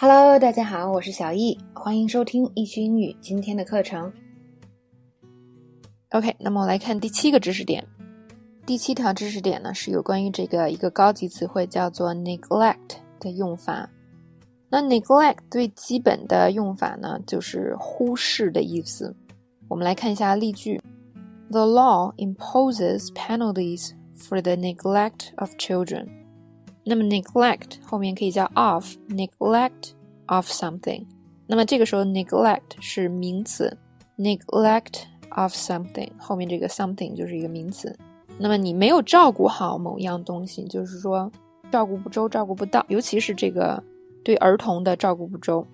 Hello，大家好，我是小易，欢迎收听易趣英语今天的课程。OK，那么我来看第七个知识点。第七条知识点呢是有关于这个一个高级词汇叫做 neglect 的用法。那 neglect 最基本的用法呢就是忽视的意思。我们来看一下例句：The law imposes penalties for the neglect of children。那么 neglect 后面可以加 of neglect of something。那么这个时候 neglect 是名词，neglect of something 后面这个 something 就是一个名词。那么你没有照顾好某样东西，就是说照顾不周、照顾不到，尤其是这个对儿童的照顾不周，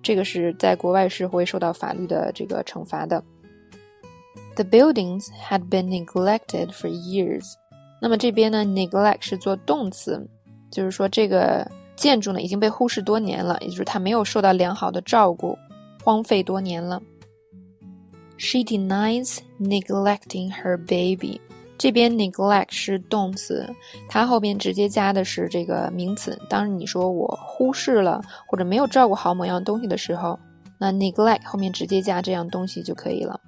这个是在国外是会受到法律的这个惩罚的。The buildings had been neglected for years。那么这边呢，neglect 是做动词。就是说，这个建筑呢已经被忽视多年了，也就是它没有受到良好的照顾，荒废多年了。She denies neglecting her baby。这边 neglect 是动词，它后边直接加的是这个名词。当你说我忽视了或者没有照顾好某样东西的时候，那 neglect 后面直接加这样东西就可以了。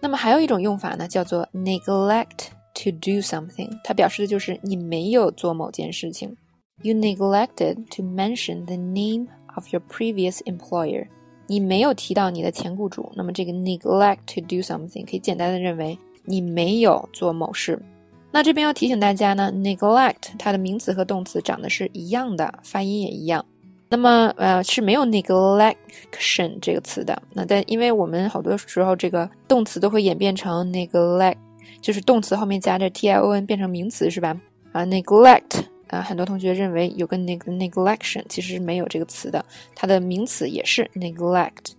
那么还有一种用法呢，叫做 neglect。To do something，它表示的就是你没有做某件事情。You neglected to mention the name of your previous employer。你没有提到你的前雇主。那么这个 neglect to do something 可以简单的认为你没有做某事。那这边要提醒大家呢，neglect 它的名词和动词长得是一样的，发音也一样。那么呃是没有 neglection 这个词的。那但因为我们好多时候这个动词都会演变成 neglect。就是动词后面加着 t i o n 变成名词是吧？啊，neglect 啊，很多同学认为有个 neg neglection，其实是没有这个词的，它的名词也是 neglect。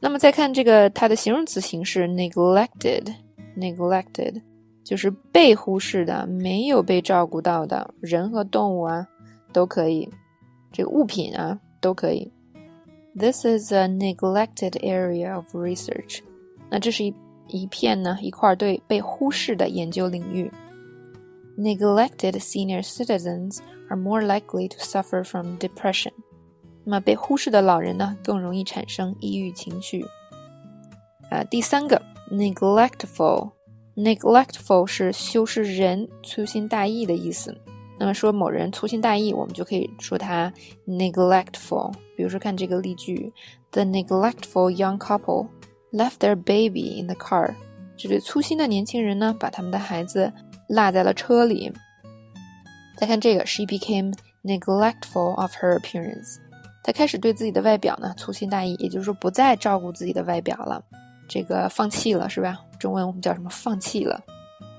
那么再看这个它的形容词形式 neglected，neglected 就是被忽视的，没有被照顾到的人和动物啊都可以，这个物品啊都可以。This is a neglected area of research。那这是一。一片呢一块对被忽视的研究领域。Neglected senior citizens are more likely to suffer from depression。那么被忽视的老人呢更容易产生抑郁情绪。啊，第三个 neglectful，neglectful 是修饰人粗心大意的意思。那么说某人粗心大意，我们就可以说他 neglectful。比如说看这个例句：The neglectful young couple。 left their baby in the car。这对粗心的年轻人呢，把他们的孩子落在了车里。再看这个，She became neglectful of her appearance。她开始对自己的外表呢粗心大意，也就是说不再照顾自己的外表了，这个放弃了是吧？中文我们叫什么？放弃了。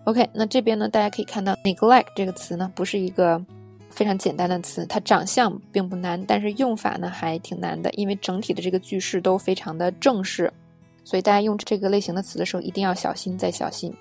OK，那这边呢，大家可以看到 neglect 这个词呢，不是一个非常简单的词，它长相并不难，但是用法呢还挺难的，因为整体的这个句式都非常的正式。所以大家用这个类型的词的时候，一定要小心再小心。